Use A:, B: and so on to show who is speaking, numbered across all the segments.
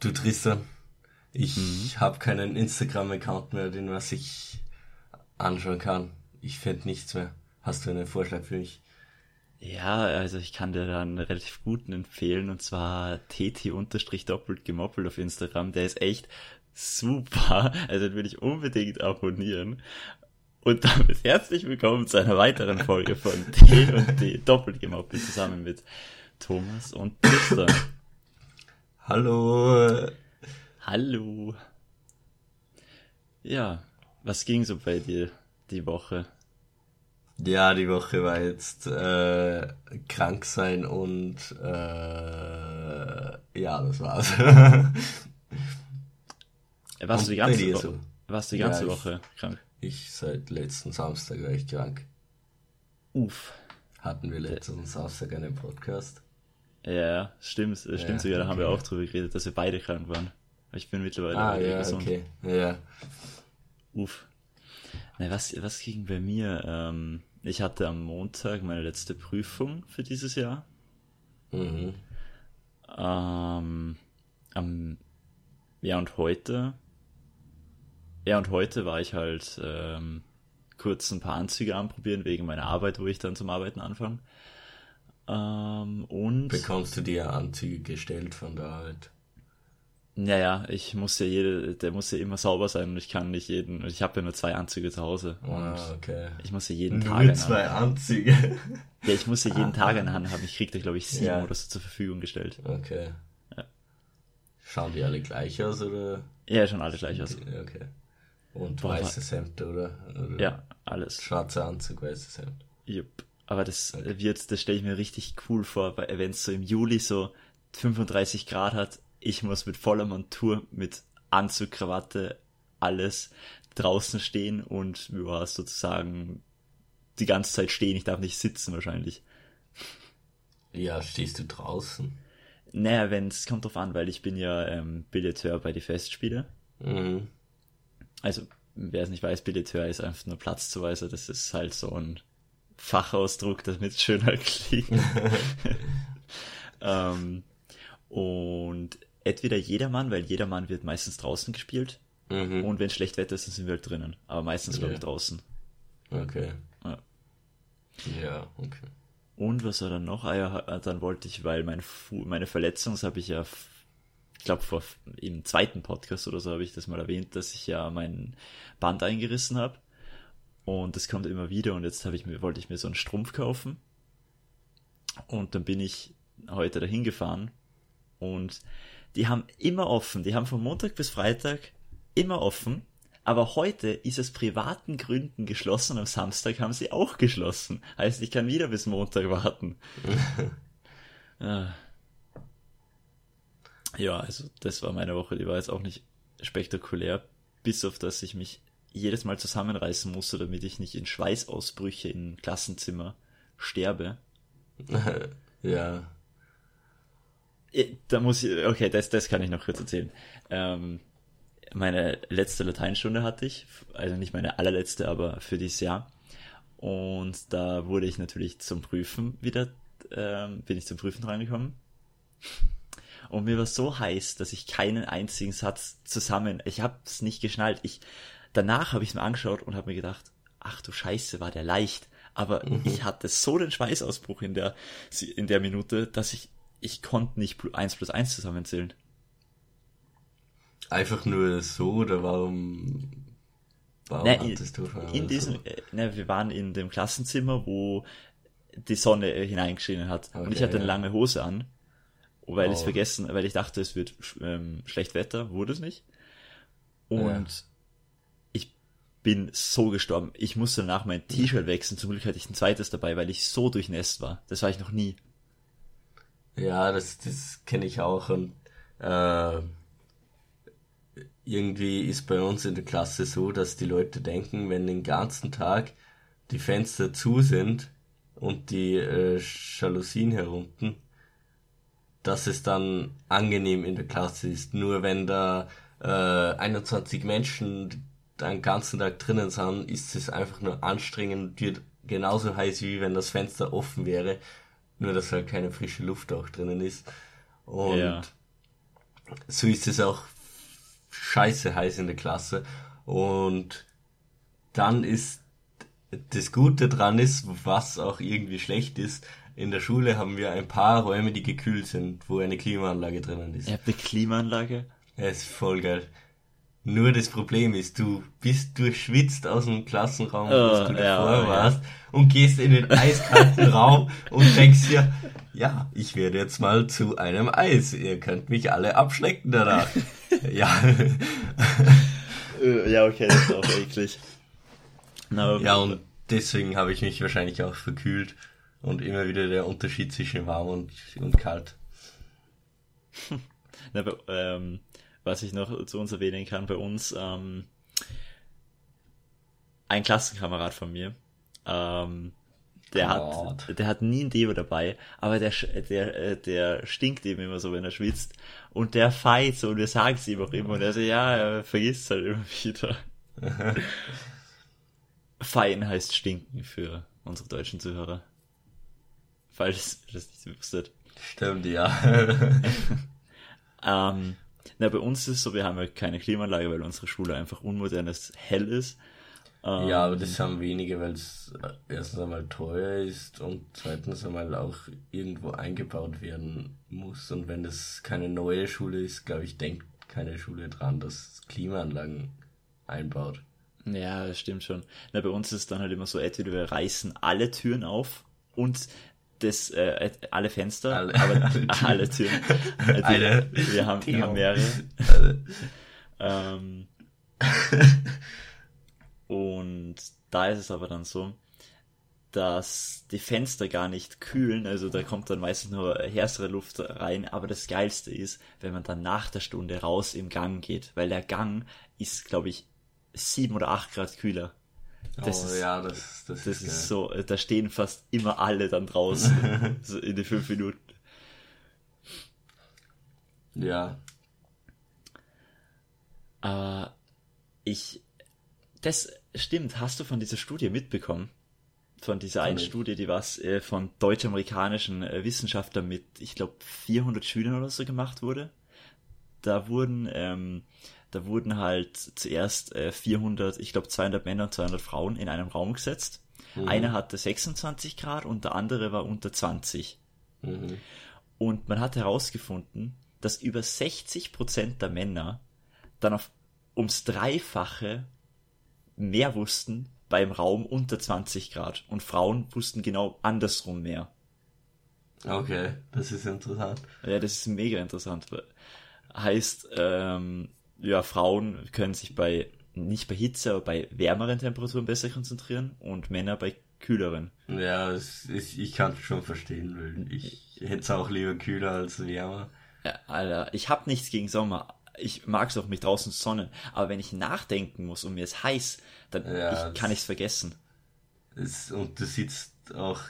A: Du Tristan, ich mhm. habe keinen Instagram-Account mehr, den was ich anschauen kann. Ich finde nichts mehr. Hast du einen Vorschlag für mich?
B: Ja, also ich kann dir da einen relativ guten empfehlen und zwar tt doppelt gemoppelt auf Instagram. Der ist echt super. Also den will ich unbedingt abonnieren. Und damit herzlich willkommen zu einer weiteren Folge von T und T doppelt gemoppelt zusammen mit Thomas und Tristan.
A: Hallo.
B: Hallo. Ja, was ging so bei dir die Woche?
A: Ja, die Woche war jetzt äh, krank sein und äh, ja, das war's.
B: warst, du die ganze Woche, so? warst du die ganze ja, Woche
A: ich,
B: krank?
A: Ich seit letzten Samstag war ich krank.
B: Uff.
A: Hatten wir letzten Samstag einen Podcast?
B: Ja, stimmt, stimmt ja, sogar, da okay. haben wir auch drüber geredet, dass wir beide krank waren. Ich bin mittlerweile
A: ah, ja, gesund. okay. Ja.
B: Uff. Na, was, was ging bei mir? Ähm, ich hatte am Montag meine letzte Prüfung für dieses Jahr.
A: Mhm.
B: Ähm, am, ja, und heute. Ja, und heute war ich halt ähm, kurz ein paar Anzüge anprobieren wegen meiner Arbeit, wo ich dann zum Arbeiten anfange. Ähm, und.
A: Bekommst du dir Anzüge gestellt von der Arbeit?
B: Naja, ich muss ja jede, der muss ja immer sauber sein und ich kann nicht jeden, ich habe ja nur zwei Anzüge zu Hause.
A: Ah, okay.
B: Ich muss ja jeden nur
A: Tag. Nur zwei Anzüge.
B: Ja, ich muss ja jeden Tag eine Hand haben. Ich krieg da, glaube ich, sieben ja. oder so zur Verfügung gestellt.
A: Okay.
B: Ja.
A: Schauen die alle gleich aus, oder?
B: Ja, schon alle gleich aus.
A: Okay. Und weißes Hemd, oder? oder?
B: Ja, alles.
A: Schwarzer Anzug, weißes Hemd.
B: Jupp. Aber das wird, das stelle ich mir richtig cool vor, wenn es so im Juli so 35 Grad hat ich muss mit voller Montur, mit Anzug, Krawatte, alles draußen stehen und ja, sozusagen die ganze Zeit stehen. Ich darf nicht sitzen wahrscheinlich.
A: Ja, stehst du draußen?
B: Naja, wenn es kommt drauf an, weil ich bin ja ähm, Billeteur bei die Festspiele.
A: Mhm.
B: Also, wer es nicht weiß, Billeteur ist einfach nur Platzzuweiser. Das ist halt so ein Fachausdruck, damit es schöner klingt. ähm, und entweder jedermann, weil jedermann wird meistens draußen gespielt.
A: Mhm.
B: Und wenn schlecht Wetter ist, dann sind wir halt drinnen. Aber meistens, glaube ich, draußen.
A: Okay.
B: Ja.
A: ja, okay.
B: Und was war dann noch? Ah ja, dann wollte ich, weil mein Fu meine Verletzung, das habe ich ja, ich glaube, vor im zweiten Podcast oder so habe ich das mal erwähnt, dass ich ja mein Band eingerissen habe. Und das kommt immer wieder und jetzt habe ich mir, wollte ich mir so einen Strumpf kaufen. Und dann bin ich heute dahin gefahren und die haben immer offen. Die haben von Montag bis Freitag immer offen. Aber heute ist aus privaten Gründen geschlossen. Am Samstag haben sie auch geschlossen. Heißt, ich kann wieder bis Montag warten. ja, also das war meine Woche. Die war jetzt auch nicht spektakulär. Bis auf, dass ich mich jedes Mal zusammenreißen musste, damit ich nicht in Schweißausbrüche im Klassenzimmer sterbe.
A: ja.
B: Äh, da muss ich, okay, das, das kann ich noch kurz erzählen. Ähm, meine letzte Lateinstunde hatte ich, also nicht meine allerletzte, aber für dieses Jahr. Und da wurde ich natürlich zum Prüfen wieder, ähm, bin ich zum Prüfen reingekommen. Und mir war so heiß, dass ich keinen einzigen Satz zusammen, ich hab's nicht geschnallt. Ich, danach habe ich mir angeschaut und habe mir gedacht, ach du Scheiße, war der leicht. Aber mhm. ich hatte so den Schweißausbruch in der, in der Minute, dass ich ich konnte nicht 1 plus 1 zusammenzählen.
A: Einfach nur so oder warum, warum na, hattest du
B: in diesem, so? Äh, na, wir waren in dem Klassenzimmer, wo die Sonne hineingeschienen hat. Okay, und ich hatte eine lange Hose an, weil oh. ich es vergessen, weil ich dachte, es wird ähm, schlecht Wetter, wurde es nicht. Und ja. Bin so gestorben. Ich musste danach mein T-Shirt wechseln. Zum Glück hatte ich ein zweites dabei, weil ich so durchnässt war. Das war ich noch nie.
A: Ja, das, das kenne ich auch und äh, irgendwie ist bei uns in der Klasse so, dass die Leute denken, wenn den ganzen Tag die Fenster zu sind und die äh, Jalousien herunten, dass es dann angenehm in der Klasse ist. Nur wenn da äh, 21 Menschen den ganzen Tag drinnen sind, ist es einfach nur anstrengend und wird genauso heiß, wie wenn das Fenster offen wäre nur, dass halt keine frische Luft auch drinnen ist. Und ja, so ist es auch scheiße heiß in der Klasse. Und dann ist das Gute dran ist, was auch irgendwie schlecht ist, in der Schule haben wir ein paar Räume, die gekühlt sind, wo eine Klimaanlage drinnen ist.
B: Ihr habt eine Klimaanlage?
A: Ja, ist voll geil. Nur das Problem ist, du bist durchschwitzt aus dem Klassenraum, wo
B: Oh,
A: du
B: ja,
A: davor
B: ja.
A: warst, und gehst in den eiskalten Raum und denkst dir, ja, ich werde jetzt mal zu einem Eis. Ihr könnt mich alle abschlecken danach. ja.
B: Äh, Ja, okay, das ist auch eklig. Na,
A: ja, und deswegen habe ich mich wahrscheinlich auch verkühlt und immer wieder der Unterschied zwischen warm und, und kalt.
B: Na, ähm, was ich noch zu uns erwähnen kann, bei uns ähm, ein Klassenkamerad von mir, ähm, der hat, der hat nie ein Deo dabei, aber der, der, äh, der stinkt eben immer so, wenn er schwitzt. Und der feit so, und wir sagen es ihm auch immer. Und er so, ja, er vergisst halt immer wieder. Fein heißt stinken für unsere deutschen Zuhörer. Falls ihr das nicht wusstet.
A: Stimmt, ja.
B: Ähm, na, bei uns ist es so, wir haben ja keine Klimaanlage, weil unsere Schule einfach unmodern ist, hell ist. Ähm,
A: Ja, aber das haben wenige, weil es erstens einmal teuer ist und zweitens einmal auch irgendwo eingebaut werden muss. Und wenn das keine neue Schule ist, glaube ich, denkt keine Schule dran, dass Klimaanlagen einbaut.
B: Ja, das stimmt schon. Na, bei uns ist es dann halt immer so, entweder wir reißen alle Türen auf und das, äh, alle Fenster,
A: Alle-
B: aber
A: alle Türen.
B: alle Türen. Äh, die-
A: Alle
B: wir, haben, wir haben mehrere. Ähm, und da ist es aber dann so, dass die Fenster gar nicht kühlen, also da kommt dann meistens nur hersere Luft rein, aber das Geilste ist, wenn man dann nach der Stunde raus im Gang geht, weil der Gang ist, glaube ich, sieben oder acht Grad kühler. Das
A: oh
B: ist,
A: ja, das, das,
B: das
A: ist,
B: ist so, äh, da stehen fast immer alle dann draußen, so in den fünf Minuten.
A: Ja,
B: Aber ich, das stimmt, hast du von dieser Studie mitbekommen? Von dieser einen. Studie, die was äh, von deutsch-amerikanischen äh, Wissenschaftlern mit, ich glaube, 400 Schülern oder so gemacht wurde. Da wurden, ähm, da wurden halt zuerst äh, 400, ich glaube 200 Männer und 200 Frauen in einem Raum gesetzt. Einer hatte 26 Grad und der andere war unter 20.
A: mhm.
B: Und man hat herausgefunden, dass über 60 Prozent der Männer dann auf ums Dreifache mehr wussten beim Raum unter 20 Grad und Frauen wussten genau andersrum mehr.
A: okay, das ist interessant.
B: Ja, das ist mega interessant. Heißt, ähm, ja, Frauen können sich bei, nicht bei Hitze, aber bei wärmeren Temperaturen besser konzentrieren und Männer bei kühleren.
A: Ja, es ist, ich kann es schon verstehen, weil ich hätte es auch lieber kühler als wärmer.
B: Ja, Alter, ich hab nichts gegen Sommer. Ich mag's auch mich draußen sonnen. Aber wenn ich nachdenken muss und mir ist heiß, dann
A: Ja,
B: ich, kann
A: das-
B: ich's vergessen.
A: Es, und du sitzt auch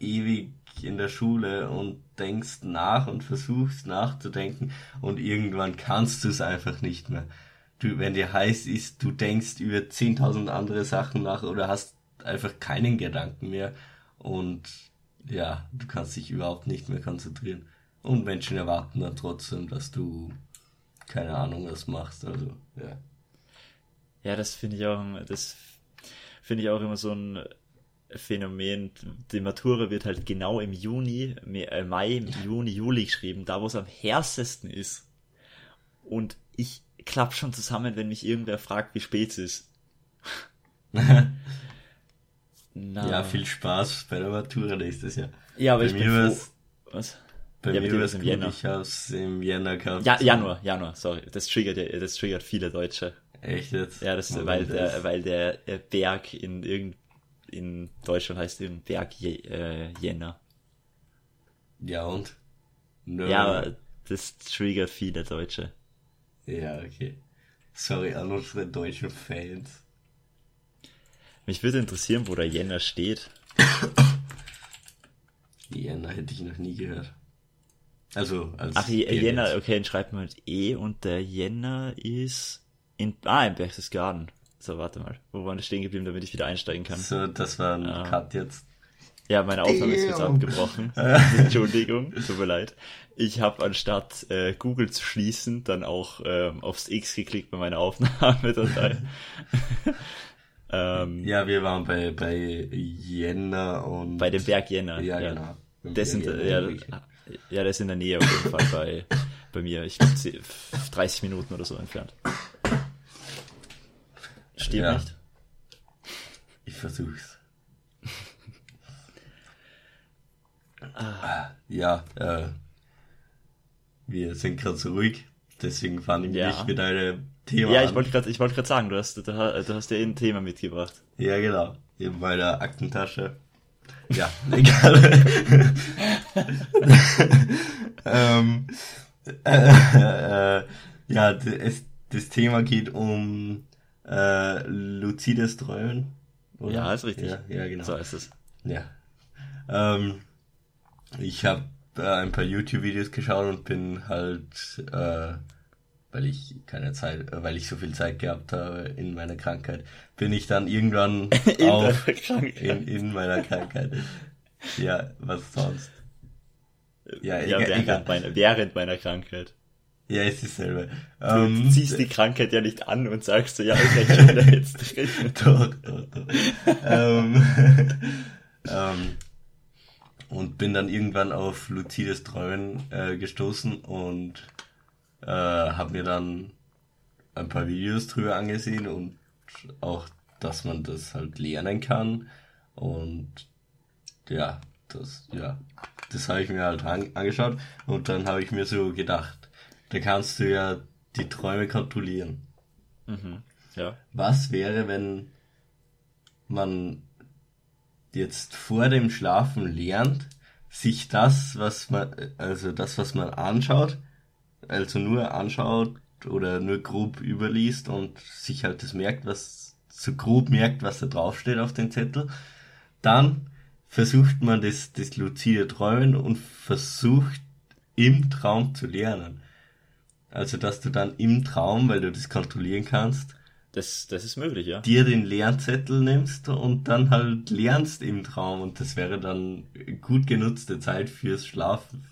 A: ewig in der Schule und denkst nach und versuchst nachzudenken und irgendwann kannst du es einfach nicht mehr. Du, wenn dir heiß ist, du denkst über 10.000 andere Sachen nach oder hast einfach keinen Gedanken mehr und ja, du kannst dich überhaupt nicht mehr konzentrieren. Und Menschen erwarten dann trotzdem, dass du keine Ahnung was machst, also ja.
B: Ja, das finde ich auch, das finde ich auch immer so ein Phänomen. Die Matura wird halt genau im Juni, äh, Mai, Juni, Juli geschrieben, da wo es am härtesten ist. Und ich klapp schon zusammen, wenn mich irgendwer fragt, wie spät es ist.
A: Ja, viel Spaß bei der Matura nächstes Jahr.
B: Ja, aber
A: bei
B: ich bin froh.
A: war's-
B: Was?
A: Bei
B: Ja,
A: mir war es
B: im
A: gut,
B: Jänner.
A: ich hab's im Jänner gehabt.
B: Ja, Januar, Januar, sorry. Das triggert, das triggert viele Deutsche.
A: Echt jetzt?
B: Ja, das,
A: Warum
B: weil der, weil der äh, Berg in irgend, in Deutschland heißt irgendein Berg äh, Jänner.
A: Ja, und? Nö.
B: Ja, aber das triggert viele Deutsche.
A: Ja, okay. Sorry an unsere deutschen Fans.
B: Mich würde interessieren, wo der Jänner steht.
A: Jänner hätte ich noch nie gehört. Also, als
B: Ach, Je-
A: Dialekt.
B: Jänner, okay, dann schreibt man mit E und der Jänner ist in, ah, in Berchtesgaden. So, warte mal. Wo waren wir stehen geblieben, damit ich wieder einsteigen kann?
A: So, das war ein
B: Ah.
A: Cut jetzt.
B: Ja, meine Aufnahme ist jetzt abgebrochen. Entschuldigung, tut mir leid. Ich habe anstatt äh, Google zu schließen, dann auch ähm, aufs X geklickt bei meiner Aufnahmedatei.
A: ähm, ja, wir waren bei, bei Jänner und...
B: Bei dem Berg Jänner.
A: Ja, ja. genau.
B: Das sind, ja, ja, das ist in der Nähe auf jeden Fall bei, bei mir. Ich glaube 30 Minuten oder so entfernt. Stimmt ja. nicht?
A: Ich versuch's. ah. Ja, äh, wir sind gerade so ruhig, deswegen fand ich ja. mich mit einem Thema.
B: Ja, ich wollte gerade, gerade sagen, du hast, du, du hast ja ein Thema mitgebracht.
A: Ja, genau, in meiner Aktentasche. Ja, egal. ähm, äh, äh, ja, es, das Thema geht um äh, luzides Träumen.
B: Oder? Ja, ist richtig.
A: Ja, ja, genau.
B: So ist es.
A: Ja. Ähm, ich habe äh, ein paar YouTube-Videos geschaut und bin halt, äh, weil ich keine Zeit, äh, weil ich so viel Zeit gehabt habe in meiner Krankheit, bin ich dann irgendwann in auf in, in meiner Krankheit. Ja, was sonst?
B: Ja, ja egal, während, egal. Meiner, während meiner Krankheit.
A: Ja, ist selber.
B: Du ähm, ziehst die Krankheit ja nicht an und sagst so, ja, ich schon da jetzt
A: drin. doch, doch, doch. ähm, ähm, und bin dann irgendwann auf luzides Träumen äh, gestoßen und äh, habe mir dann ein paar Videos drüber angesehen und auch, dass man das halt lernen kann und ja, das ja, das habe ich mir halt an, angeschaut und dann habe ich mir so gedacht, da kannst du ja die Träume kontrollieren.
B: Mhm, ja.
A: Was wäre, wenn man jetzt vor dem Schlafen lernt, sich das, was man, also das, was man anschaut, also nur anschaut oder nur grob überliest und sich halt das merkt, was so grob merkt, was da draufsteht auf den Zettel, dann versucht man das, das luzide Träumen und versucht im Traum zu lernen. Also, dass du dann im Traum, weil du das kontrollieren kannst,
B: das, das ist möglich, ja.
A: Dir den Lernzettel nimmst und dann halt lernst im Traum und das wäre dann gut genutzte Zeit fürs Schlafen.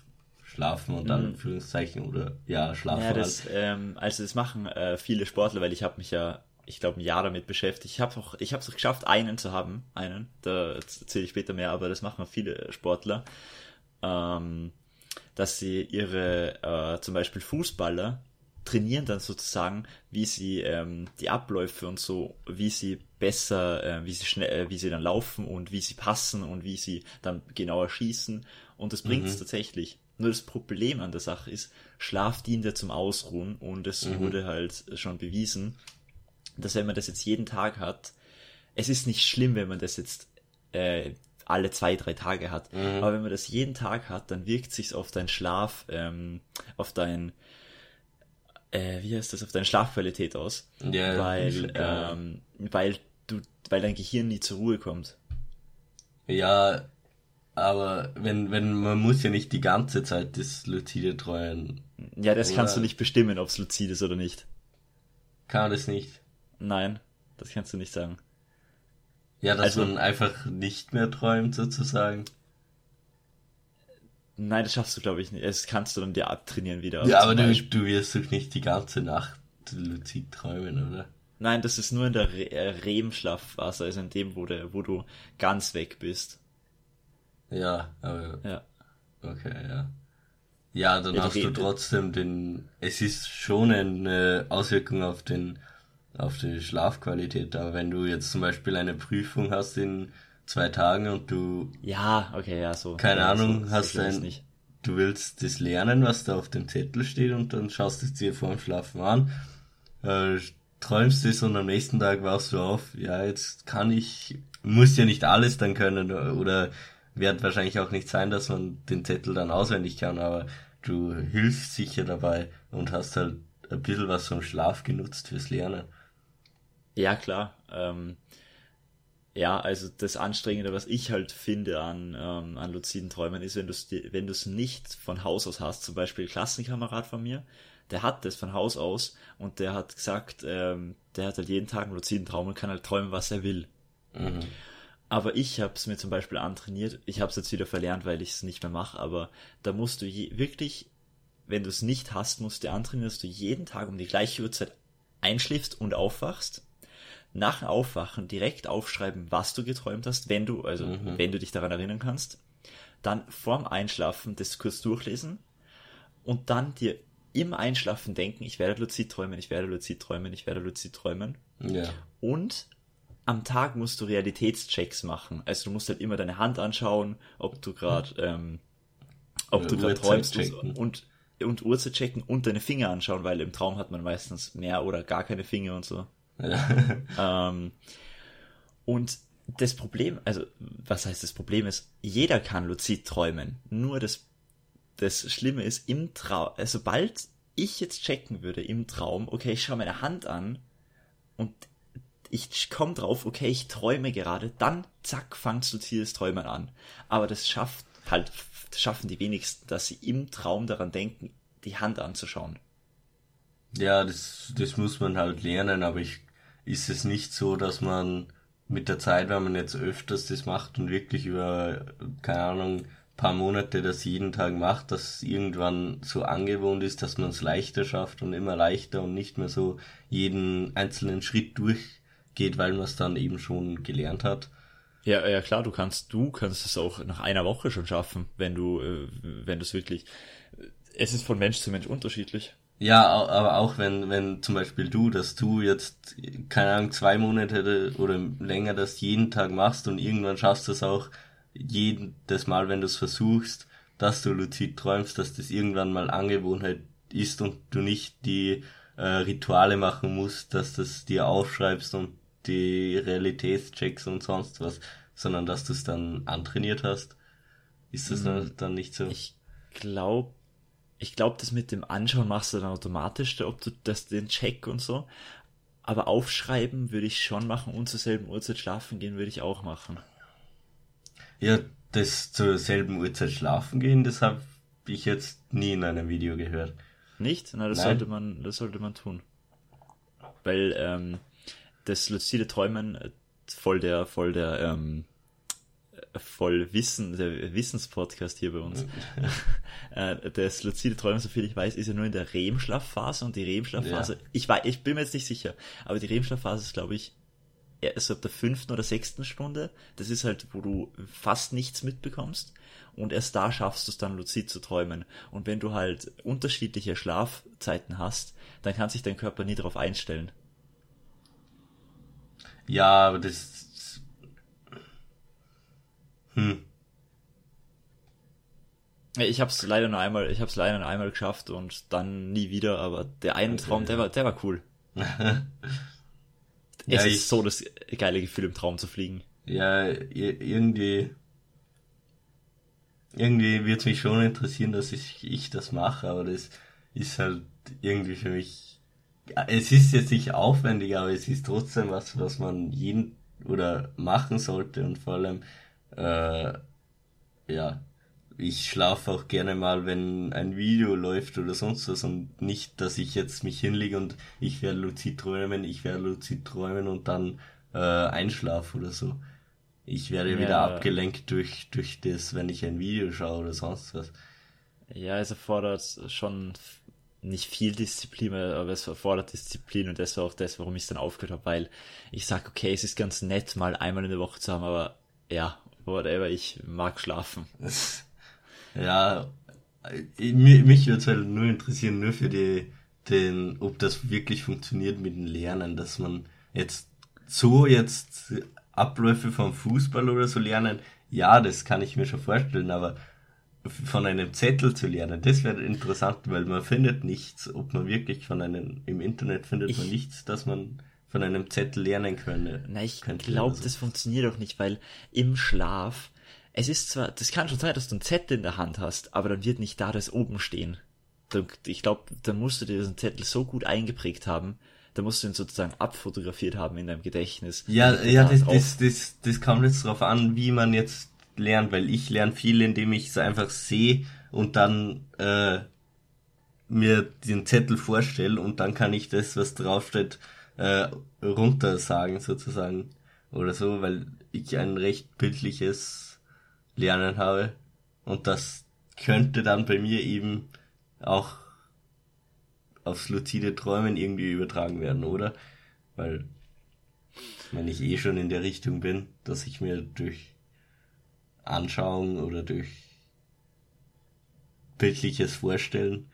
A: Schlafen und dann mhm. Anführungszeichen oder ja, Schlafen. Ja,
B: das, halt. ähm, also das machen äh, viele Sportler, weil ich habe mich ja, ich glaube, ein Jahr damit beschäftigt. Ich habe auch, ich habe es auch geschafft, einen zu haben, einen. Da erzähle ich später mehr, aber das machen viele Sportler, ähm, dass sie ihre, äh, zum Beispiel Fußballer, trainieren dann sozusagen, wie sie ähm, die Abläufe und so, wie sie besser, äh, wie sie schnell, äh, wie sie dann laufen und wie sie passen und wie sie dann genauer schießen. Und das bringt es mhm. tatsächlich. Nur das Problem an der Sache ist, Schlaf dient ja zum Ausruhen und es mhm. wurde halt schon bewiesen, dass wenn man das jetzt jeden Tag hat, es ist nicht schlimm, wenn man das jetzt äh, alle zwei, drei Tage hat. Mhm. Aber wenn man das jeden Tag hat, dann wirkt sich auf deinen Schlaf, ähm, auf dein äh, wie heißt das, auf deine Schlafqualität aus. Ja, weil, ähm, weil du, weil dein Gehirn nie zur Ruhe kommt.
A: Ja, aber wenn, wenn, man muss ja nicht die ganze Zeit das Luzide treuen.
B: Ja, das oder? kannst du nicht bestimmen, ob es luzid ist oder nicht.
A: Kann man das nicht?
B: Nein, das kannst du nicht sagen.
A: Ja, dass also, man einfach nicht mehr träumt, sozusagen.
B: Nein, das schaffst du, glaube ich, nicht. Das kannst du dann dir abtrainieren wieder.
A: Ja, aber du, du wirst doch nicht die ganze Nacht luzid träumen, oder?
B: Nein, das ist nur in der Re äh, REM-Schlafphase, also in dem, wo, der, wo du ganz weg bist.
A: Ja, aber.
B: Ja.
A: Okay, ja. Ja, dann ja, hast du trotzdem den. Es ist schon eine Auswirkung auf den auf die Schlafqualität, aber wenn du jetzt zum Beispiel eine Prüfung hast in zwei Tagen und du.
B: Ja, okay, ja, so.
A: Keine
B: ja,
A: Ahnung, so, hast ein. Nicht. Du willst das lernen, was da auf dem Zettel steht und dann schaust du es dir vor dem Schlafen an, äh, träumst es und am nächsten Tag wachst du auf, ja, jetzt kann ich, muss ja nicht alles dann können oder wird wahrscheinlich auch nicht sein, dass man den Zettel dann auswendig kann, aber du hilfst sicher dabei und hast halt ein bisschen was vom Schlaf genutzt fürs Lernen.
B: Ja, klar. Ähm, ja, also das Anstrengende, was ich halt finde an, ähm, an luziden Träumen, ist, wenn du es wenn du's nicht von Haus aus hast, zum Beispiel Klassenkamerad von mir, der hat das von Haus aus und der hat gesagt, ähm, der hat halt jeden Tag einen luziden Traum und kann halt träumen, was er will. Mhm. Aber ich habe es mir zum Beispiel antrainiert. Ich habe es jetzt wieder verlernt, weil ich es nicht mehr mache. Aber da musst du je, wirklich, wenn du es nicht hast, musst du antrainieren, dass du jeden Tag um die gleiche Uhrzeit einschläfst und aufwachst. Nach dem Aufwachen direkt aufschreiben, was du geträumt hast, wenn du, also mhm. wenn du dich daran erinnern kannst. Dann vorm Einschlafen das kurz durchlesen und dann dir im Einschlafen denken, ich werde luzid träumen, ich werde luzid träumen, ich werde luzid träumen.
A: Ja.
B: Und am Tag musst du Realitätschecks machen. Also du musst halt immer deine Hand anschauen, ob du gerade ähm, ob du gerade träumst und, und und Uhrzeit checken und deine Finger anschauen, weil im Traum hat man meistens mehr oder gar keine Finger und so. Ja. ähm, und das Problem, also was heißt das Problem ist, jeder kann luzid träumen. Nur das, das Schlimme ist, im Traum, also sobald ich jetzt checken würde im Traum, okay, ich schaue meine Hand an und ich komme drauf, okay, ich träume gerade, dann zack, fangst du luzides Träumen an. Aber das schafft halt, das schaffen die wenigsten, dass sie im Traum daran denken, die Hand anzuschauen.
A: Ja, das, das muss man halt lernen, aber ich, ist es nicht so, dass man mit der Zeit, wenn man jetzt öfters das macht und wirklich über, keine Ahnung, paar Monate das jeden Tag macht, dass irgendwann so angewohnt ist, dass man es leichter schafft und immer leichter und nicht mehr so jeden einzelnen Schritt durchgeht, weil man es dann eben schon gelernt hat.
B: Ja, ja klar, du kannst, du kannst es auch nach einer Woche schon schaffen, wenn du, äh, wenn du es wirklich. Es ist von Mensch zu Mensch unterschiedlich.
A: Ja, aber auch wenn, wenn zum Beispiel du, dass du jetzt, keine Ahnung, zwei Monate oder länger das jeden Tag machst und irgendwann schaffst du es auch jedes Mal, wenn du es versuchst, dass du luzid träumst, dass das irgendwann mal Angewohnheit ist und du nicht die äh, Rituale machen musst, dass das dir aufschreibst und die Realitätschecks und sonst was, sondern dass du es dann antrainiert hast. Ist das mhm. dann nicht so?
B: Ich glaube, ich glaube, das mit dem Anschauen machst du dann automatisch, ob du das den Check und so. Aber aufschreiben würde ich schon machen und zur selben Uhrzeit schlafen gehen würde ich auch machen.
A: Ja, das zur selben Uhrzeit schlafen gehen, das habe ich jetzt nie in einem Video gehört.
B: Nicht? Na, das Nein. sollte man, das sollte man tun. Weil ähm, das luzide Träumen äh, voll der, voll der ähm, voll Wissen, der Wissenspodcast hier bei uns. Äh, das luzide Träumen, soviel ich weiß, ist ja nur in der REM-Schlafphase und die REM-Schlafphase, ja. ich weiß, ich bin mir jetzt nicht sicher, aber die REM-Schlafphase ist, glaube ich, erst ab der fünften oder sechsten Stunde. Das ist halt, wo du fast nichts mitbekommst. Und erst da schaffst du es dann luzid zu träumen. Und wenn du halt unterschiedliche Schlafzeiten hast, dann kann sich dein Körper nie darauf einstellen.
A: Ja, aber das hm.
B: Ich habe es leider nur einmal, ich habe es leider nur einmal geschafft und dann nie wieder. Aber der eine okay. Traum, der war, der war cool. es ist so das geile Gefühl, im Traum zu fliegen.
A: Ja, irgendwie, irgendwie wird mich schon interessieren, dass ich, ich das mache, aber das ist halt irgendwie für mich. Es ist jetzt nicht aufwendig, aber es ist trotzdem was, was man jeden oder machen sollte und vor allem äh, ja, ich schlafe auch gerne mal, wenn ein Video läuft oder sonst was und nicht, dass ich jetzt mich hinlege und ich werde luzid träumen, ich werde luzid träumen und dann äh, einschlafe oder so. Ich werde ja. wieder abgelenkt durch, durch das, wenn ich ein Video schaue oder sonst was.
B: Ja, es erfordert schon nicht viel Disziplin, aber es erfordert Disziplin und das war auch das, warum ich es dann aufgehört habe, weil ich sag, okay, es ist ganz nett, mal einmal in der Woche zu haben, aber ja, whatever, ich mag schlafen.
A: Ja, mich würde es halt nur interessieren, nur für die, den, ob das wirklich funktioniert mit dem Lernen, dass man jetzt so jetzt Abläufe vom Fußball oder so lernen, ja, das kann ich mir schon vorstellen, aber von einem Zettel zu lernen, das wäre interessant, weil man findet nichts, ob man wirklich von einem, im Internet findet ich, man nichts, dass man von einem Zettel lernen können.
B: Na, ich glaube, das funktioniert auch nicht, weil im Schlaf, es ist zwar, das kann schon sein, dass du einen Zettel in der Hand hast, aber dann wird nicht da das oben stehen. Ich glaube, da musst du dir diesen Zettel so gut eingeprägt haben, da musst du ihn sozusagen abfotografiert haben in deinem Gedächtnis.
A: Ja, ja, das, das, das, das kommt jetzt darauf an, wie man jetzt lernt, weil ich lerne viel, indem ich es einfach sehe und dann äh, mir den Zettel vorstelle und dann kann ich das, was draufsteht, äh, runter sagen sozusagen. oder so, weil ich ein recht bildliches Lernen habe und das könnte dann bei mir eben auch aufs luzide Träumen irgendwie übertragen werden, oder? Weil wenn ich eh schon in der Richtung bin, dass ich mir durch Anschauung oder durch bildliches Vorstellen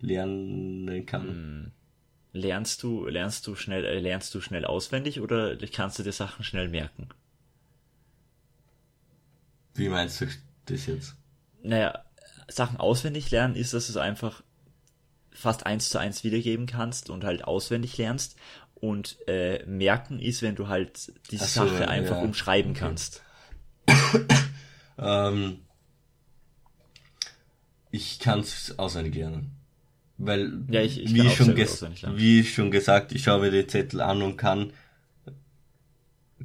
A: lernen kann.
B: Lernst du, lernst du schnell, äh, lernst du schnell auswendig oder kannst du dir Sachen schnell merken?
A: Wie meinst du das jetzt?
B: Naja, Sachen auswendig lernen ist, dass du es einfach fast eins zu eins wiedergeben kannst und halt auswendig lernst. Und äh, merken ist, wenn du halt die so, Sache einfach ja. umschreiben okay. kannst.
A: ähm, ich kann es auswendig lernen. Weil, ja, ich, ich wie, schon wie schon gesagt, ich schaue mir den Zettel an und kann,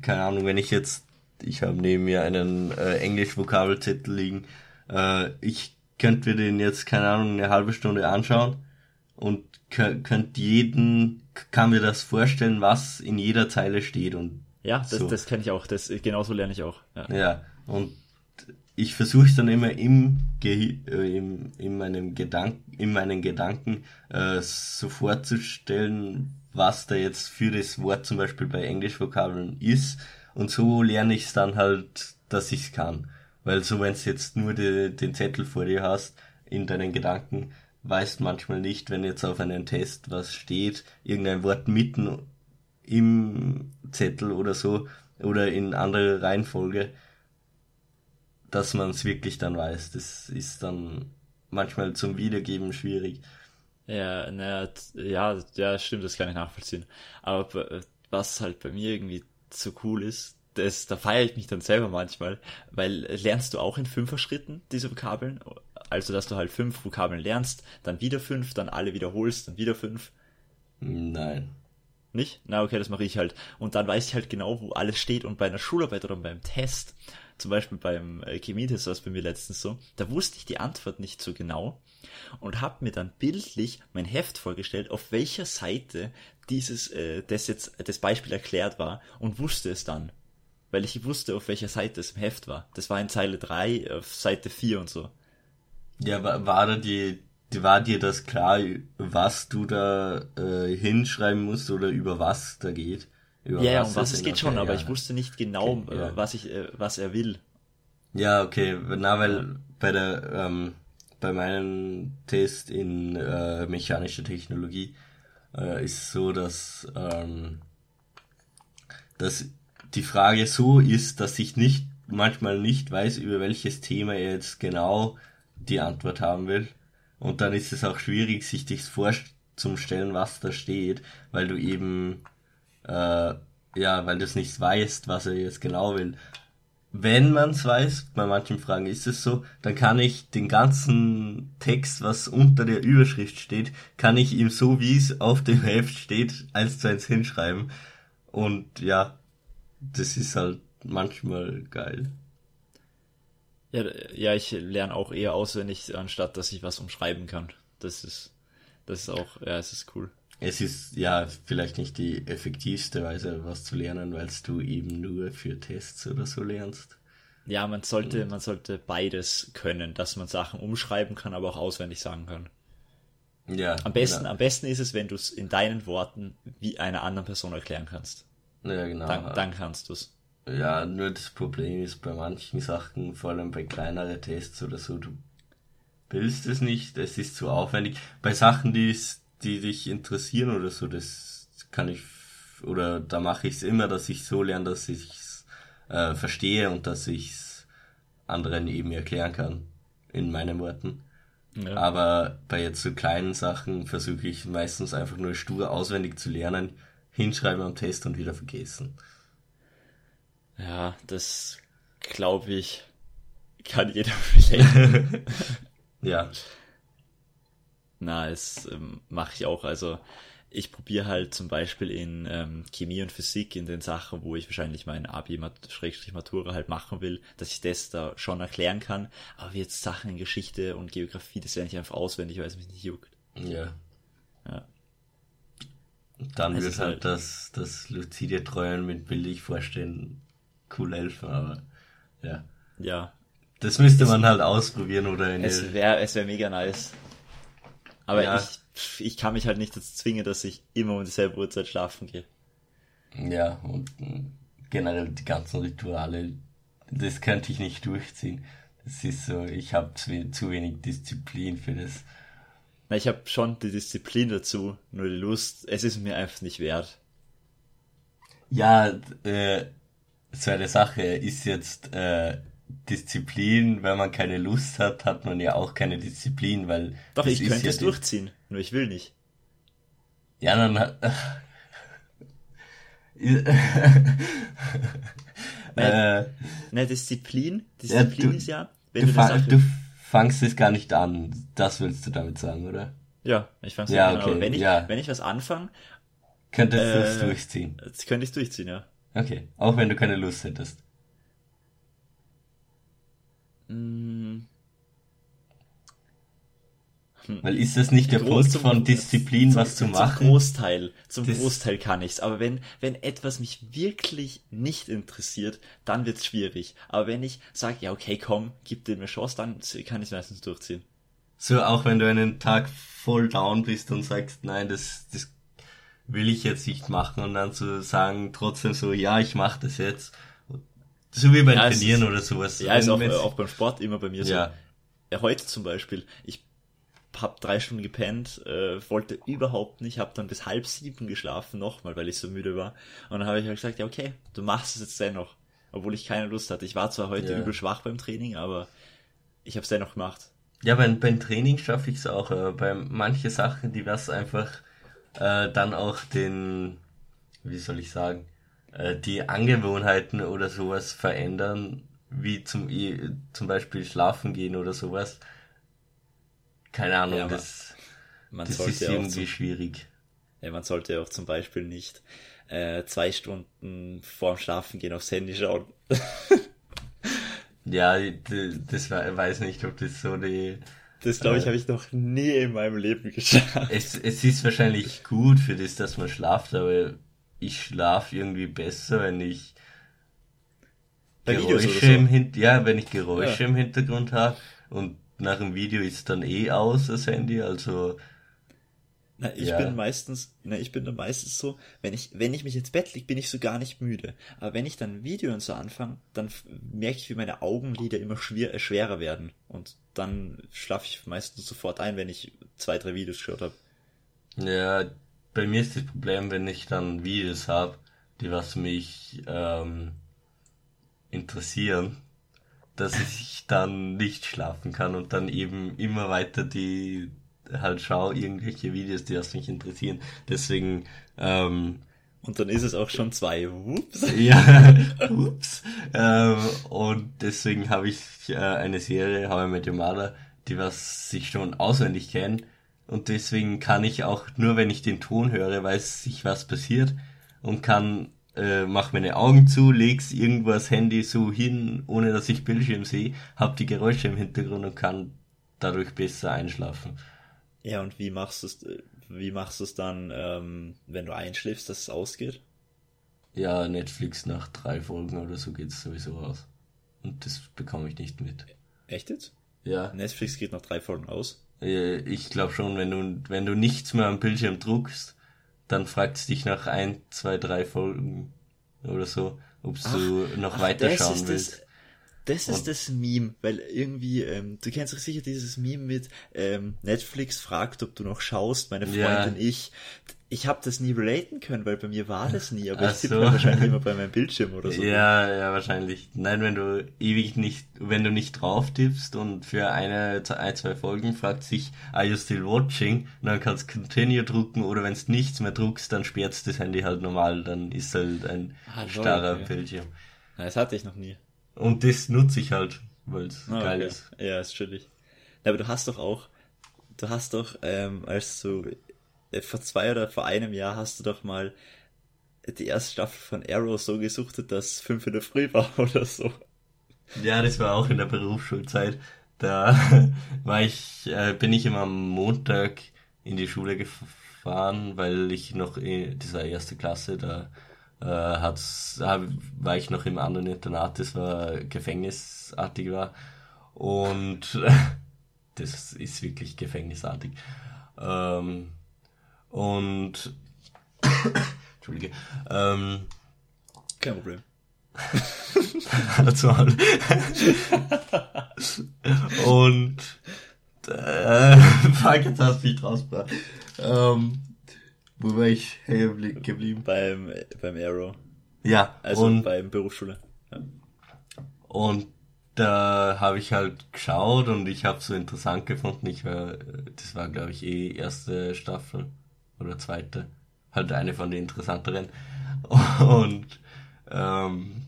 A: keine Ahnung, wenn ich jetzt, ich habe neben mir einen äh, Englisch-Vokabelzettel liegen, äh, ich könnte mir den jetzt, keine Ahnung, eine halbe Stunde anschauen und könnt jeden, kann mir das vorstellen, was in jeder Zeile steht und
B: ja, das, so. das kenne ich auch, das genauso lerne ich auch.
A: Ja, ja und ich versuche dann immer im, Ge äh, im in meinem Gedanken in meinen Gedanken äh, so vorzustellen, was da jetzt für das Wort zum Beispiel bei Englischvokabeln ist und so lerne ich es dann halt, dass ich es kann. Weil so wenn du jetzt nur die, den Zettel vor dir hast in deinen Gedanken, weißt manchmal nicht, wenn jetzt auf einen Test was steht, irgendein Wort mitten im Zettel oder so oder in andere Reihenfolge, dass man es wirklich dann weiß. Das ist dann manchmal zum Wiedergeben schwierig.
B: Ja, naja, ja, ja, stimmt, das kann ich nachvollziehen. Aber was halt bei mir irgendwie so cool ist, das, da feiere ich mich dann selber manchmal, weil lernst du auch in Fünfer-Schritten diese Vokabeln? Also, dass du halt fünf Vokabeln lernst, dann wieder fünf, dann alle wiederholst, dann wieder fünf?
A: Nein.
B: Nicht? Na, okay, das mache ich halt. Und dann weiß ich halt genau, wo alles steht. Und bei einer Schularbeit oder beim Test, zum Beispiel beim äh, Chemietest war es bei mir letztens so, da wusste ich die Antwort nicht so genau und habe mir dann bildlich mein Heft vorgestellt, auf welcher Seite dieses, äh, das jetzt, das Beispiel erklärt war und wusste es dann. Weil ich wusste, auf welcher Seite es im Heft war. Das war in Zeile 3, auf Seite 4 und so.
A: Ja, war, war da die, war dir das klar, was du da äh, hinschreiben musst oder über was da geht?
B: Über ja, was um was es geht schon, aber ich wusste nicht genau, okay, ja. was ich, äh, was er will.
A: Ja, okay, na, weil bei der, ähm, bei meinem Test in äh, mechanische Technologie äh, ist so, dass, ähm, dass die Frage so ist, dass ich nicht manchmal nicht weiß, über welches Thema er jetzt genau die Antwort haben will. Und dann ist es auch schwierig, sich das vorzustellen, was da steht, weil du eben, äh, ja, weil du es nicht weißt, was er jetzt genau will. Wenn man es weiß, bei manchen Fragen ist es so, dann kann ich den ganzen Text, was unter der Überschrift steht, kann ich ihm so wie es auf dem Heft steht, eins zu eins hinschreiben. Und ja, das ist halt manchmal geil.
B: Ja, ja, ich lerne auch eher auswendig, anstatt dass ich was umschreiben kann. Das ist, das ist auch, ja, es ist cool.
A: Es ist ja vielleicht nicht die effektivste Weise, was zu lernen, weil du eben nur für Tests oder so lernst.
B: Ja, man sollte, Und man sollte beides können, dass man Sachen umschreiben kann, aber auch auswendig sagen kann. Ja. Am besten, genau. am besten ist es, wenn du es in deinen Worten wie einer anderen Person erklären kannst. Ja, genau. Dann, dann kannst du es.
A: Ja, nur das Problem ist bei manchen Sachen, vor allem bei kleineren Tests oder so, du willst es nicht, es ist zu aufwendig. Bei Sachen, die, die dich interessieren oder so, das kann ich, oder da mache ich es immer, dass ich so lerne, dass ich es äh, verstehe und dass ich es anderen eben erklären kann, in meinen Worten. Ja. Aber bei jetzt so kleinen Sachen versuche ich meistens einfach nur stur auswendig zu lernen, hinschreiben am Test und wieder vergessen.
B: Ja, das glaube ich, kann jeder relaten. ja. Na, das ähm, mache ich auch. Also ich probiere halt zum Beispiel in ähm, Chemie und Physik, in den Sachen, wo ich wahrscheinlich mein Abi-Matura halt machen will, dass ich das da schon erklären kann. Aber wie jetzt Sachen in Geschichte und Geografie, das lerne ich einfach auswendig, weil es mich nicht juckt. Ja.
A: Ja. dann
B: Es
A: wird halt
B: halt-
A: das, das luzide Träumen mit bildlich vorstellen cool helfen, aber ja.
B: Ja,
A: Das müsste man halt ausprobieren oder eine,
B: es wäre es wär mega nice. Aber
A: Ja.
B: ich, ich kann mich halt nicht dazu zwingen, dass ich immer um dieselbe Uhrzeit schlafen gehe.
A: ja, und mh, generell die ganzen Rituale, das könnte ich nicht durchziehen. Das ist so, ich habe zu wenig Disziplin für das.
B: Na, ich habe schon die Disziplin dazu, nur die Lust, es ist mir einfach nicht wert.
A: Ja, äh, so eine Sache ist jetzt äh, Disziplin, wenn man keine Lust hat, hat man ja auch keine Disziplin, weil
B: Doch, ich könnte
A: ja
B: es durchziehen, nur ich will nicht.
A: Ja, dann hat. äh,
B: Ne, Disziplin,
A: Ja,
B: Disziplin
A: du-
B: ist ja,
A: du,
B: wenn du,
A: fa
B: eine Sache...
A: du fangst es gar nicht an. Das willst du damit sagen, oder?
B: ja, ich fang's
A: Ja,
B: an,
A: okay,
B: aber wenn ich,
A: ja.
B: wenn ich was anfange,
A: Könntest du es
B: Äh,
A: durchziehen?
B: könnte ich durchziehen, ja.
A: Okay. Auch wenn du keine Lust hättest.
B: Mm,
A: Weil ist das nicht der Punkt
B: zum-
A: von Disziplin,
B: zum,
A: was zu
B: Zum
A: machen?
B: Großteil, zum
A: Das-
B: Großteil kann ich's. Aber wenn, wenn etwas mich wirklich nicht interessiert, dann wird's schwierig. Aber wenn ich sage, ja okay, komm, gib dir eine Chance, dann kann ich meistens durchziehen.
A: So, auch wenn du einen Tag voll down bist und sagst, nein, das, das will ich jetzt nicht machen und dann zu sagen, trotzdem so, ja, ich mache das jetzt. So wie beim
B: Ja,
A: Trainieren
B: ist-
A: oder sowas.
B: Ja, ist auch, auch beim Sport immer bei mir so.
A: Ja.
B: Ja, heute zum Beispiel, ich hab drei Stunden gepennt, äh, wollte überhaupt nicht, hab dann bis halb sieben geschlafen nochmal, weil ich so müde war. Und dann habe ich halt gesagt, ja okay, du machst es jetzt dennoch, obwohl ich keine Lust hatte. Ich war zwar heute
A: Ja.
B: übel schwach beim Training, aber ich habe es dennoch gemacht.
A: Ja, beim, beim Training schaffe ich es auch, aber bei manche Sachen, die was einfach äh, dann auch den, wie soll ich sagen, äh, die Angewohnheiten oder sowas verändern, wie zum, zum Beispiel schlafen gehen oder sowas. Keine Ahnung,
B: Ja,
A: das,
B: Man
A: das ist irgendwie
B: zum,
A: schwierig.
B: ja, man sollte ja auch zum Beispiel nicht äh, zwei Stunden vorm Schlafen gehen aufs Handy schauen.
A: Ja, das we- weiß nicht, ob das so die,
B: Das glaube ich,
A: Äh.
B: habe ich noch nie in meinem Leben geschafft.
A: es, es ist wahrscheinlich gut für das, dass man schlaft, aber ich schlafe irgendwie besser, wenn ich
B: Bei
A: Geräusche
B: so.
A: im Hin ja, wenn ich Geräusche
B: Ja.
A: im Hintergrund habe und nach dem Video ist dann eh aus das Handy, also
B: Na, ich
A: Ja.
B: bin meistens, na, ich bin dann meistens so, wenn ich, wenn ich mich ins Bett leg, bin ich so gar nicht müde. Aber wenn ich dann ein Video und so anfange, dann merke ich, wie meine Augenlider immer schwer, äh, schwerer werden. Und dann schlafe ich meistens sofort ein, wenn ich zwei, drei Videos geschaut habe.
A: ja, bei mir ist das Problem, wenn ich dann Videos habe, die was mich ähm, interessieren, dass ich dann nicht schlafen kann und dann eben immer weiter die halt schaue, irgendwelche Videos, die was mich interessieren. Deswegen ähm,
B: Und dann ist es auch schon zwei. Ups.
A: Ja, ups. Ähm, und deswegen habe ich äh, eine Serie, How I Met Your Mother, die was ich schon auswendig kenne. Und deswegen kann ich auch, nur wenn ich den Ton höre, weiß ich, was passiert. Und kann, äh, mach meine Augen zu, leg's irgendwo das Handy so hin, ohne dass ich Bildschirm sehe, hab die Geräusche im Hintergrund und kann dadurch besser einschlafen.
B: Ja, und wie machst du es, wie machst du es dann, ähm, wenn du einschläfst, dass es ausgeht?
A: Ja, Netflix nach drei Folgen oder so geht's sowieso aus. Und das bekomme ich nicht mit.
B: Echt jetzt?
A: Ja.
B: Netflix geht nach drei Folgen aus.
A: Äh, Ich glaube schon, wenn du, wenn du nichts mehr am Bildschirm druckst, dann fragt es dich nach ein, zwei, drei Folgen oder so, ob du noch
B: Ach,
A: weiterschauen
B: das ist
A: willst.
B: Das, das ist das Meme, weil irgendwie, ähm, du kennst doch sicher dieses Meme mit ähm, Netflix fragt, ob du noch schaust, meine
A: Ja.
B: Freundin, ich. Ich habe das nie relaten können, weil bei mir war das nie, aber
A: Ach
B: ich tippe
A: so.
B: wahrscheinlich immer bei meinem Bildschirm oder so.
A: Ja, ja, wahrscheinlich. Nein, wenn du ewig nicht, wenn du nicht drauf tippst und für eine, ein, zwei Folgen fragt sich, are you still watching? Und dann kannst du continue drucken oder wenn du nichts mehr druckst, dann sperrt's das Handy halt normal, dann ist halt ein
B: Ah,
A: starrer. Bildschirm.
B: Na, das hatte ich noch nie.
A: Und das nutze ich halt, weil es
B: Ah,
A: geil
B: okay.
A: ist.
B: Ja, ist chillig. Aber du hast doch auch, du hast doch, ähm, als du äh, vor zwei oder vor einem Jahr hast du doch mal die erste Staffel von Arrow so gesuchtet, dass fünf in der Früh war oder so.
A: Ja, das war auch in der Berufsschulzeit. Da war ich, äh, bin ich immer am Montag in die Schule gefahren, weil ich noch in dieser erste Klasse, da äh, hat's, war ich noch im anderen Internat, das war gefängnisartig war. Und das ist wirklich gefängnisartig. Ähm, und Entschuldige. Ähm,
B: Kein Problem.
A: also, und äh, fuck, jetzt hast du mich rausgebracht. Ähm, wo war ich geblieben?
B: Beim, beim Arrow.
A: Ja,
B: also und, beim Berufsschule. Ja.
A: Und da habe ich halt geschaut und ich habe so interessant gefunden. Ich war, das war glaube ich eh erste Staffel oder zweite, halt eine von den interessanteren. Und ähm,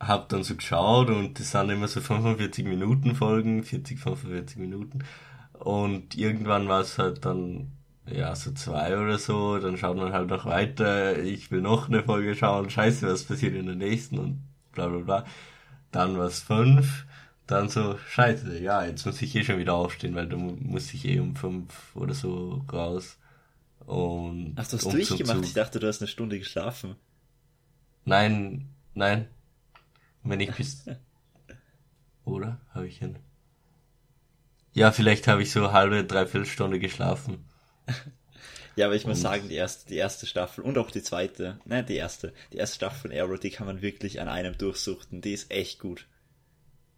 A: habe dann so geschaut und das sind immer so 45 Minuten Folgen, 40, 45 Minuten. Und irgendwann war es halt dann, ja, so zwei oder so, dann schaut man halt noch weiter, ich will noch eine Folge schauen, scheiße, was passiert in der nächsten und bla bla bla. Dann war es fünf, dann so, scheiße, ja, jetzt muss ich eh schon wieder aufstehen, weil da muss ich eh um fünf oder so raus. Und
B: Ach, du hast
A: um
B: durchgemacht, ich dachte, du hast eine Stunde geschlafen.
A: Nein, nein, wenn ich bis. Oder? Habe ich hin? Ja, vielleicht habe ich so halbe, dreiviertel Stunde geschlafen.
B: ja, aber ich muss und sagen, die erste, die erste Staffel und auch die zweite, nein, die erste, die erste Staffel von Arrow, die kann man wirklich an einem durchsuchten. Die ist echt gut.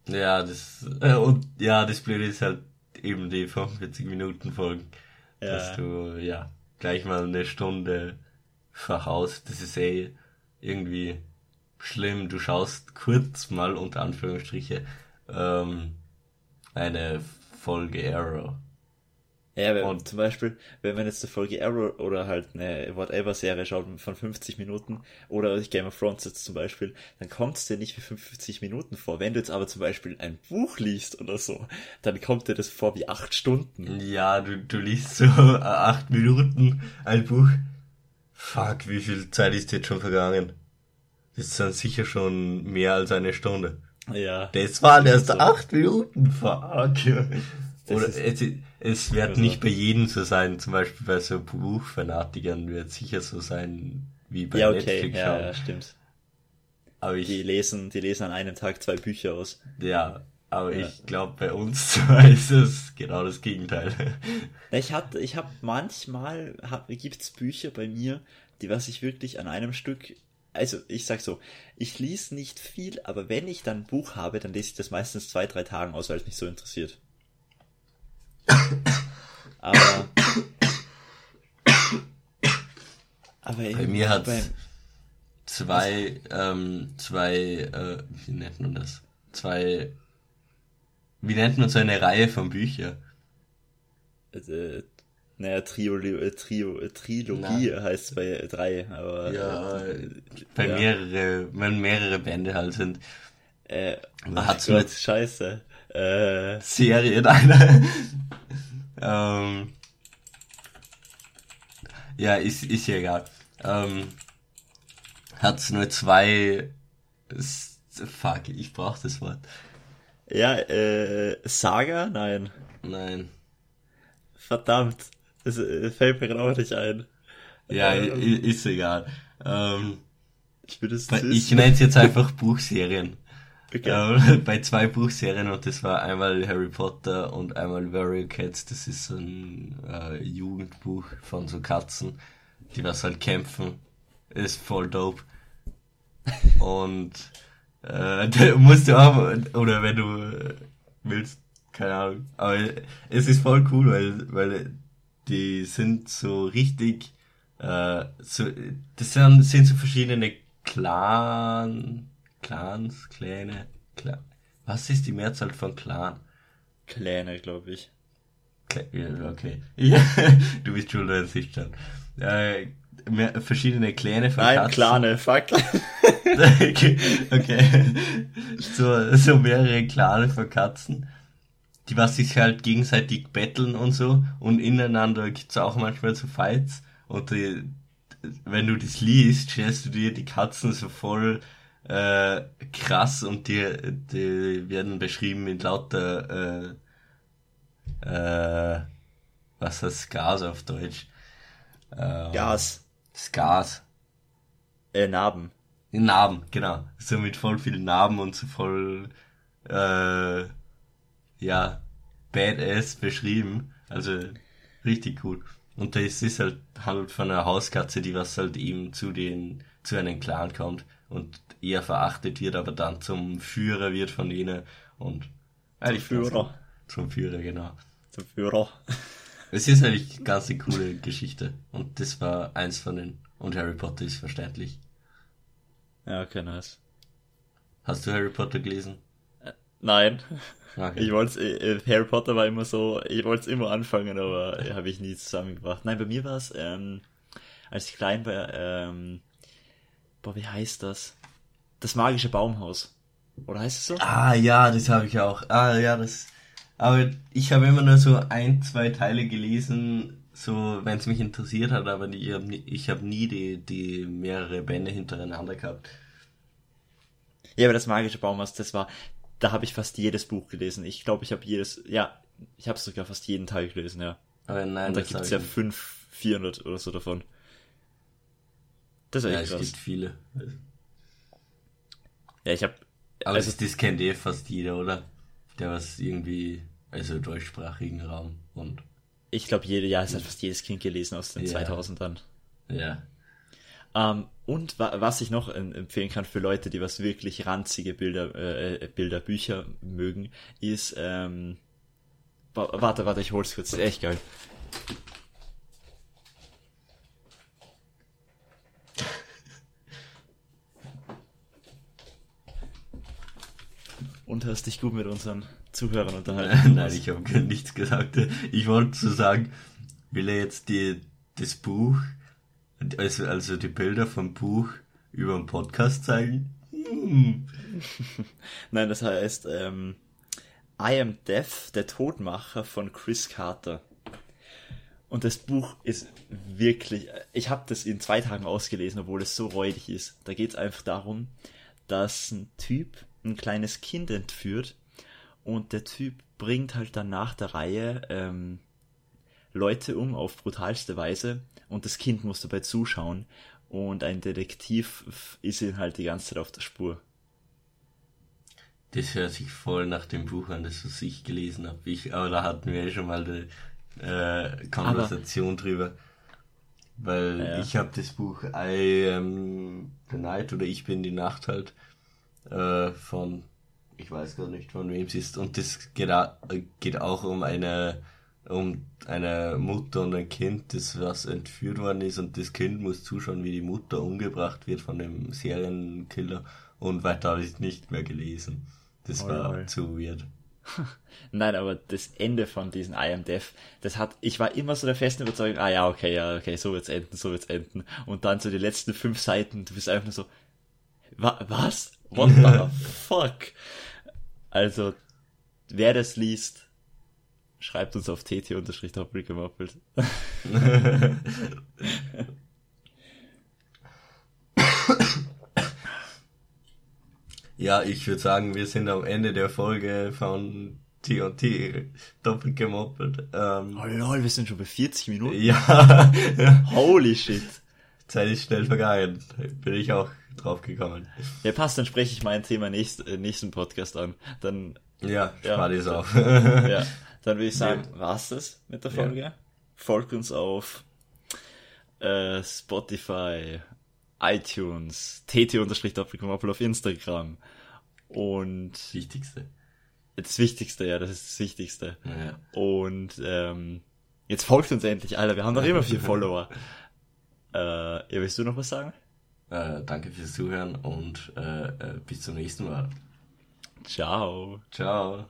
A: Ja, das, äh, und ja, das Blöde ist halt eben die 45 Minuten Folgen. Ja. Dass du, ja, gleich mal eine Stunde verhaust. Das ist eh irgendwie schlimm. Du schaust kurz mal unter Anführungsstriche ähm, eine Folge Arrow.
B: Ja, wenn, und zum Beispiel, wenn man jetzt eine Folge Arrow oder halt eine Whatever-Serie schaut von 50 Minuten oder Game of Thrones jetzt zum Beispiel, dann kommt es dir nicht wie 50 Minuten vor. Wenn du jetzt aber zum Beispiel ein Buch liest oder so, dann kommt dir das vor wie 8 Stunden.
A: Ja, du, du liest so 8 Minuten ein Buch. Fuck, wie viel Zeit ist jetzt schon vergangen? Das sind sicher schon mehr als eine Stunde.
B: Ja.
A: Das waren erst so. acht Minuten, fuck. Oder es, es wird also. nicht bei jedem so sein, zum Beispiel bei so Buchfanatikern wird sicher so sein wie bei
B: ja, okay. Netflix. Ja, ja, stimmt.
A: Aber ich,
B: die lesen, die lesen an einem Tag zwei Bücher aus.
A: Ja, aber ja. ich glaube, bei uns zwei ist es genau das Gegenteil.
B: Ich hatte, ich habe manchmal hab, gibt's Bücher bei mir, die was ich wirklich an einem Stück also ich sag so, ich lese nicht viel, aber wenn ich dann ein Buch habe, dann lese ich das meistens zwei, drei Tagen aus, weil es mich so interessiert. Aber.
A: aber bei mir hat zwei, ähm, zwei, äh, wie nennt man das? Zwei, wie nennt man so eine Reihe von Büchern?
B: Äh, naja, Trio, äh, Trio, äh, Trilogie Na. heißt bei drei, aber.
A: Ja, äh, bei ja. mehrere, wenn mehrere Bände halt sind.
B: Äh, hat Gott, scheiße. Äh,
A: Serien einer. ähm, ja, ist, ist ja egal. Ähm, hat's nur zwei. Fuck, ich brauch das Wort.
B: Ja, äh, Saga? Nein.
A: Nein.
B: Verdammt. Es äh, fällt mir gerade auch nicht ein.
A: Ja, ähm, ist egal. Ähm,
B: ich würde es
A: Ich nenne es jetzt einfach Buchserien. Okay. Ähm, bei zwei Buchserien und das war einmal Harry Potter und einmal Warrior Cats. Das ist so ein äh, Jugendbuch von so Katzen, die was halt kämpfen. Ist voll dope. und äh, musst du auch, oder wenn du äh, willst, keine Ahnung. Aber es ist voll cool, weil, weil die sind so richtig, äh, so, das sind, sind so verschiedene Clan, Clans, Kläne, Clan. Was ist die Mehrzahl von Clan?
B: Kläne, glaube ich.
A: Ja, okay. Ja, du bist schon der Sichtstand. Äh, mehr, verschiedene Kläne
B: von Nein, Katzen. Klane, fuck.
A: okay, okay. So, so mehrere Klane von Katzen die was sich halt gegenseitig betteln und so und ineinander gibt's auch manchmal so Fights und die, wenn du das liest, stellst du dir die Katzen so voll äh, krass und die, die werden beschrieben mit lauter äh, äh, was heißt Gas auf Deutsch? Ähm,
B: Gas.
A: Scars.
B: Äh, Narben.
A: Narben, genau. So mit voll vielen Narben und so voll, äh, ja, badass beschrieben. Also, richtig cool. Und das ist halt, handelt von einer Hauskatze, die was halt eben zu den, zu einem Clan kommt und eher verachtet wird, aber dann zum Führer wird von denen und eigentlich ganz
B: Führer.
A: Zum Führer, genau.
B: Zum Führer.
A: Es ist eigentlich ganz eine coole Geschichte und das war eins von den, und Harry Potter ist verständlich.
B: Ja, okay, nice.
A: Hast du Harry Potter gelesen?
B: Nein.
A: Okay.
B: Ich wollte äh, Harry Potter war immer so, ich wollte es immer anfangen, aber habe ich nie zusammengebracht. Nein, bei mir war es, ähm, als ich klein war, ähm, boah, wie heißt das? Das magische Baumhaus. Oder heißt es so?
A: Ah ja, das habe ich auch. Ah ja, das. Aber ich habe immer nur so ein, zwei Teile gelesen, so wenn es mich interessiert hat, aber ich habe nie, ich hab nie die, die mehrere Bände hintereinander gehabt.
B: Ja, aber das magische Baumhaus, das war, da habe ich fast jedes Buch gelesen. Ich glaube, ich habe jedes, ja, ich habe sogar fast jeden Teil gelesen, ja.
A: Aber nein,
B: Und da gibt's ja fünf, 400 oder so davon. Das ist
A: ja,
B: echt
A: es
B: krass.
A: gibt viele.
B: Ja, ich habe
A: Aber
B: Also-
A: das, das kennt eh fast jeder, oder? Der was irgendwie, also deutschsprachigen Raum und
B: ich glaube, jede Jahr es hat fast jedes Kind gelesen aus den
A: Ja.
B: 2000ern.
A: ja.
B: Ähm, und wa was ich noch em- empfehlen kann für Leute, die was wirklich ranzige Bilder, äh, äh, Bilder, Bücher mögen, ist, ähm, wa warte, warte, ich hol's kurz, das ist echt geil. Und hast dich gut mit unseren Zuhörern unterhalten.
A: Nein, ich habe nichts gesagt. Ich wollte so sagen, will er jetzt die, das Buch, also, also die Bilder vom Buch über den Podcast zeigen? Hm.
B: Nein, das heißt ähm, I Am Death, der Todmacher von Chris Carter. Und das Buch ist wirklich, ich habe das in zwei Tagen ausgelesen, obwohl es so räudig ist. Da geht es einfach darum, dass ein Typ ein kleines Kind entführt und der Typ bringt halt dann nach der Reihe ähm, Leute um auf brutalste Weise und das Kind muss dabei zuschauen und ein Detektiv ist ihm halt die ganze Zeit auf der Spur.
A: Das hört sich voll nach dem Buch an, das was ich gelesen habe. Ich, aber da hatten wir ja schon mal eine äh, Konversation drüber. Weil
B: Ja.
A: ich habe das Buch I Am the Night oder Ich bin die Nacht halt äh, von, ich weiß gar nicht von wem es ist. Und das geht, au- geht auch um eine um eine Mutter und ein Kind, das was entführt worden ist und das Kind muss zuschauen, wie die Mutter umgebracht wird von dem Serienkiller und weiter habe ich nicht mehr gelesen. Das
B: Oh,
A: war
B: lol.
A: zu weird.
B: Nein, aber das Ende von diesen I Am Death, das hat, ich war immer so der festen Überzeugung, ah ja, okay, ja, okay, so wird's enden, so wird's enden. Und dann so die letzten fünf Seiten, du bist einfach nur so, wa was? What the fuck? Also, wer das liest, schreibt uns auf tt unterstrich doppelt gemoppelt.
A: Ja, ich würde sagen, wir sind am Ende der Folge von T&T doppelt gemoppelt. Ähm,
B: Oh lol, wir sind schon bei 40 Minuten.
A: ja,
B: Holy shit.
A: Zeit ist schnell vergangen. Bin ich auch drauf gekommen.
B: Ja, passt, dann spreche ich mein Thema nächst, äh, nächsten Podcast an. Dann
A: Ja,
B: Ja,
A: spar das auf.
B: ja, dann würde ich sagen, war's das mit der
A: Ja.
B: Folge. Folgt uns auf äh, Spotify, iTunes, tt-doppelkommapel auf Instagram. Und
A: Wichtigste.
B: das Wichtigste, ja, das ist das Wichtigste.
A: Ja.
B: Und ähm, jetzt folgt uns endlich, Alter, wir haben noch immer vier Follower. Äh, ja, willst du noch was sagen?
A: Äh, danke fürs Zuhören und äh, äh, bis zum nächsten Mal.
B: Ciao.
A: Ciao.